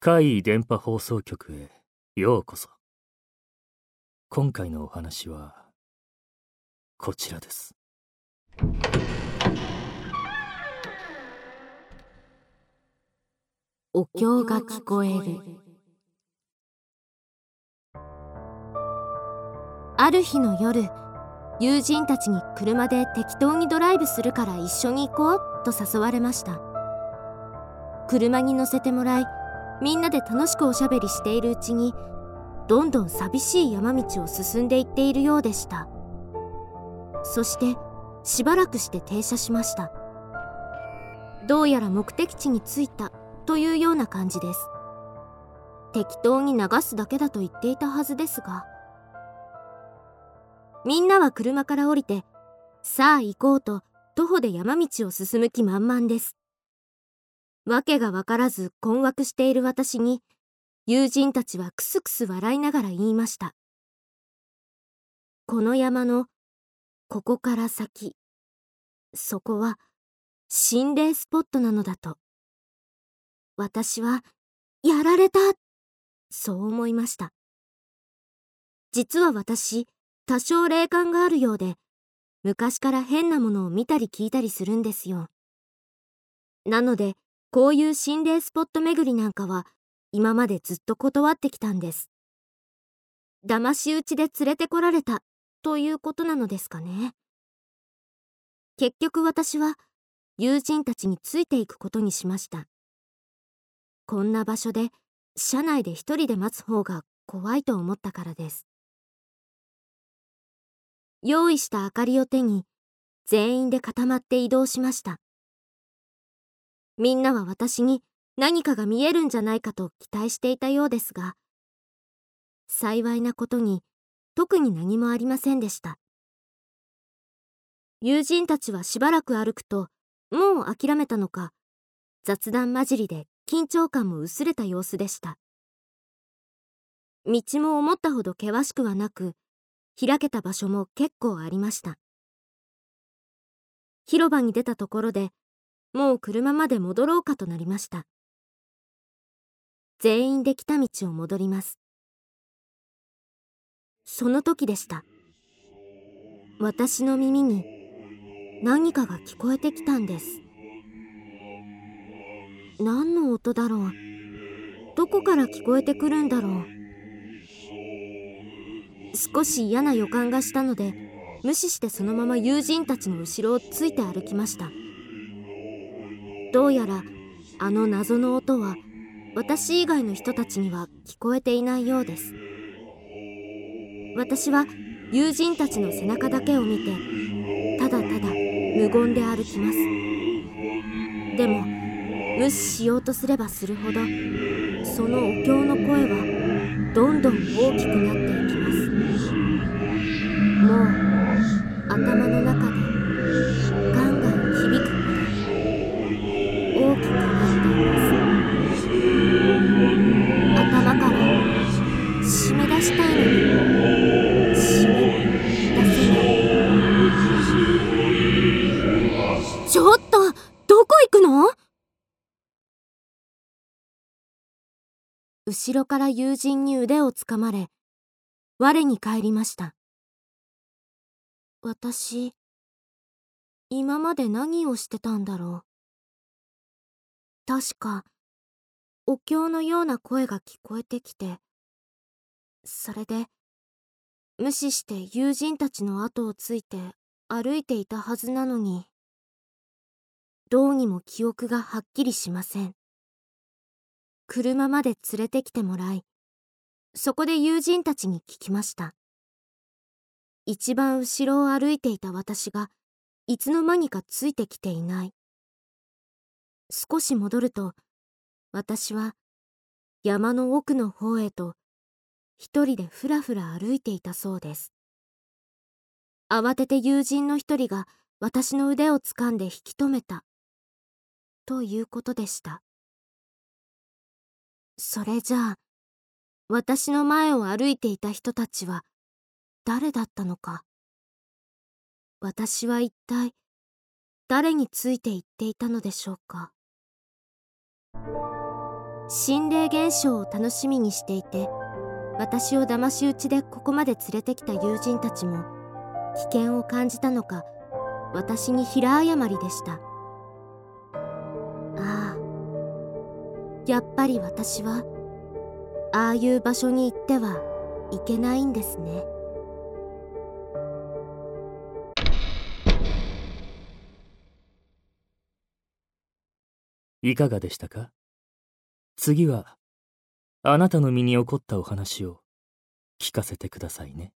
怪異電波放送局へようこそ。今回のお話はこちらです。お経が聞こえる。ある日の夜友人たちに車で適当にドライブするから一緒に行こうと誘われました。車に乗せてもらいみんなで楽しくおしゃべりしているうちにどんどん寂しい山道を進んでいっているようでした。そしてしばらくして停車しました。どうやら目的地に着いたというような感じです。適当に流すだけだと言っていたはずですがみんなは車から降りてさあ行こうと徒歩で山道を進む気満々です。わけがわからず困惑している私に友人たちはクスクス笑いながら言いました。この山のここから先そこは心霊スポットなのだと。私はやられた！そう思いました。実は私多少霊感があるようで昔から変なものを見たり聞いたりするんですよ。なのでこういう心霊スポット巡りなんかは今までずっと断ってきたんです。騙し討ちで連れてこられたということなのですかね。結局私は友人たちについていくことにしました。こんな場所で車内で一人で待つ方が怖いと思ったからです。用意した明かりを手に全員で固まって移動しました。みんなは私に何かが見えるんじゃないかと期待していたようですが幸いなことに特に何もありませんでした。友人たちはしばらく歩くともう諦めたのか雑談交じりで緊張感も薄れた様子でした。道も思ったほど険しくはなく開けた場所も結構ありました。広場に出たところでもう車まで戻ろうかとなりました。全員で来た道を戻ります。その時でした。私の耳に何かが聞こえてきたんです。何の音だろう。どこから聞こえてくるんだろう。少し嫌な予感がしたので無視してそのまま友人たちの後ろをついて歩きました。どうやらあの謎の音は私以外の人たちには聞こえていないようです。私は友人たちの背中だけを見てただただ無言で歩きます。でも無視しようとすればするほどそのお経の声はどんどん大きくなっていきます。もう頭の中でガンガン響くほど大きくなっています頭から締め出したいのに。締め出せないちょっとどこ行くの？後ろから友人に腕をつかまれ我に返りました。私今まで何をしてたんだろう。確かお経のような声が聞こえてきてそれで無視して友人たちの後をついて歩いていたはずなのにどうにも記憶がはっきりしません。車まで連れてきてもらいそこで友人たちに聞きました。一番後ろを歩いていた私がいつの間にかついてきていない。少し戻ると私は山の奥の方へと一人でふらふら歩いていたそうです。慌てて友人の一人が私の腕をつかんで引き止めた。ということでした。それじゃあ私の前を歩いていた人たちは誰だったのか。私は一体誰について言っていたのでしょうか。心霊現象を楽しみにしていて私を騙し討ちでここまで連れてきた友人たちも危険を感じたのか私に平謝りでした。ああやっぱり私はああいう場所に行ってはいけないんですねいかがでしたか？次は、あなたの身に起こったお話を聞かせてくださいね。